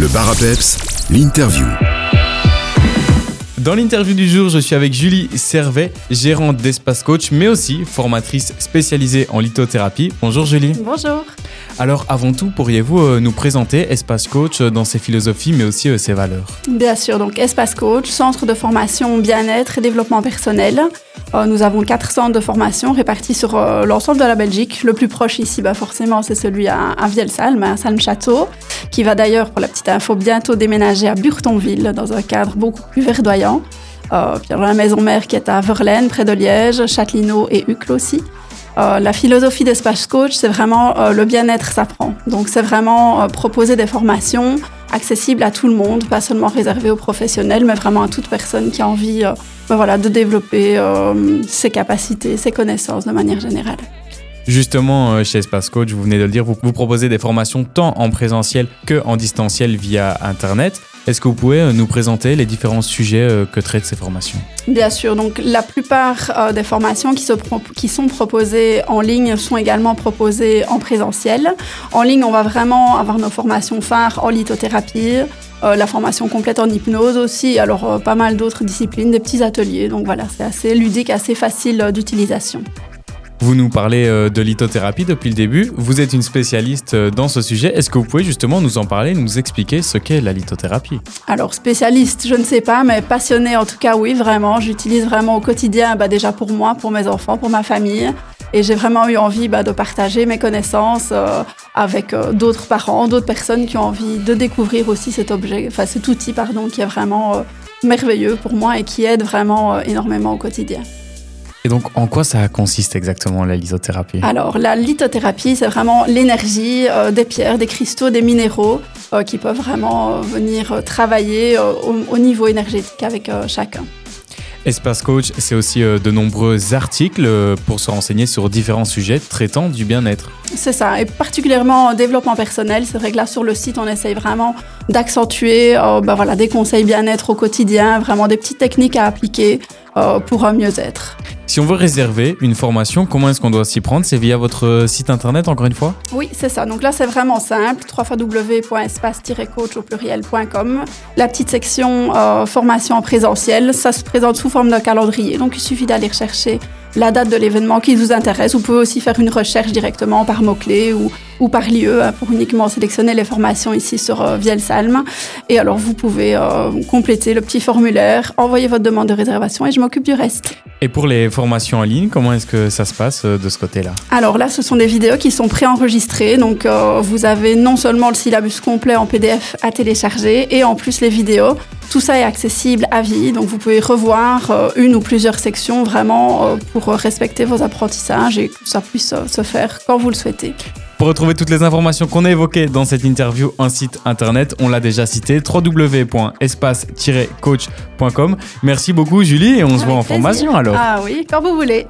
Le bar à peps, l'interview. Dans l'interview du jour, je suis avec Julie Servet, gérante d'Espace Coach, mais aussi formatrice spécialisée en lithothérapie. Bonjour Julie. Bonjour. Alors avant tout, pourriez-vous euh, nous présenter Espace Coach euh, dans ses philosophies, mais aussi euh, ses valeurs? Bien sûr, donc Espace Coach, centre de formation bien-être et développement personnel. Euh, nous avons quatre centres de formation répartis sur euh, l'ensemble de la Belgique. Le plus proche ici, bah, forcément, c'est celui à, à Vielsalm, à Salm-Château, qui va d'ailleurs, pour la petite info, bientôt déménager à Burtonville dans un cadre beaucoup plus verdoyant. Euh, puis alors, la maison mère qui est à Verlaine, près de Liège, Châtelineau et Uccle aussi. Euh, la philosophie d'Espace Coach, c'est vraiment le bien-être s'apprend. Donc, c'est vraiment proposer des formations accessibles à tout le monde, pas seulement réservées aux professionnels, mais vraiment à toute personne qui a envie euh, ben voilà, de développer euh, ses capacités, ses connaissances de manière générale. Justement, euh, chez Espace Coach, vous venez de le dire, vous, vous proposez des formations tant en présentiel que en distanciel via Internet. Est-ce que vous pouvez euh, nous présenter les différents sujets euh, que traitent ces formations? Bien sûr, donc la plupart euh, des formations qui, sont proposées en ligne sont également proposées en présentiel. En ligne, on va vraiment avoir nos formations phares en lithothérapie, la formation complète en hypnose aussi, alors pas mal d'autres disciplines, des petits ateliers. Donc voilà, c'est assez ludique, assez facile d'utilisation. Vous nous parlez euh, de lithothérapie depuis le début. Vous êtes une spécialiste euh, dans ce sujet. Est-ce que vous pouvez justement nous en parler, nous expliquer ce qu'est la lithothérapie? Alors spécialiste, je ne sais pas, mais passionnée en tout cas, oui, vraiment. J'utilise vraiment au quotidien, bah, déjà pour moi, pour mes enfants, pour ma famille. Et j'ai vraiment eu envie bah, de partager mes connaissances euh, avec d'autres parents, d'autres personnes qui ont envie de découvrir aussi cet objet, enfin cet outil, pardon, qui est vraiment merveilleux pour moi et qui aide vraiment énormément au quotidien. Et donc, en quoi ça consiste exactement la lithothérapie? Alors, la lithothérapie, c'est vraiment l'énergie euh, des pierres, des cristaux, des minéraux euh, qui peuvent vraiment euh, venir euh, travailler euh, au, au niveau énergétique avec euh, chacun. Espace Coach, c'est aussi euh, de nombreux articles euh, pour se renseigner sur différents sujets traitant du bien-être. C'est ça, et particulièrement en développement personnel. C'est vrai que là, sur le site, on essaye vraiment d'accentuer euh, ben voilà, des conseils bien-être au quotidien, vraiment des petites techniques à appliquer euh, pour un mieux-être. Si on veut réserver une formation, comment est-ce qu'on doit s'y prendre? C'est via votre euh, site internet, encore une fois? Oui, c'est ça. Donc là, c'est vraiment simple. www.espace-coach au. La petite section euh, formation en présentiel, ça se présente sous forme d'un calendrier. Donc il suffit d'aller rechercher la date de l'événement qui vous intéresse. Vous pouvez aussi faire une recherche directement par mots-clés ou, ou par lieu hein, pour uniquement sélectionner les formations ici sur euh, Vielsalm. Et alors, vous pouvez euh, compléter le petit formulaire, envoyer votre demande de réservation et je m'occupe du reste. Et pour les formations en ligne, comment est-ce que ça se passe euh, de ce côté-là? Alors là, ce sont des vidéos qui sont préenregistrées. Donc, euh, vous avez non seulement le syllabus complet en PDF à télécharger et en plus les vidéos. Tout ça est accessible à vie. Donc, vous pouvez revoir une ou plusieurs sections vraiment pour respecter vos apprentissages et que ça puisse se faire quand vous le souhaitez. Pour retrouver toutes les informations qu'on a évoquées dans cette interview, un site internet, on l'a déjà cité, www.espace-coach.com. Merci beaucoup Julie et on se voit en plaisir. formation alors. Ah oui, quand vous voulez.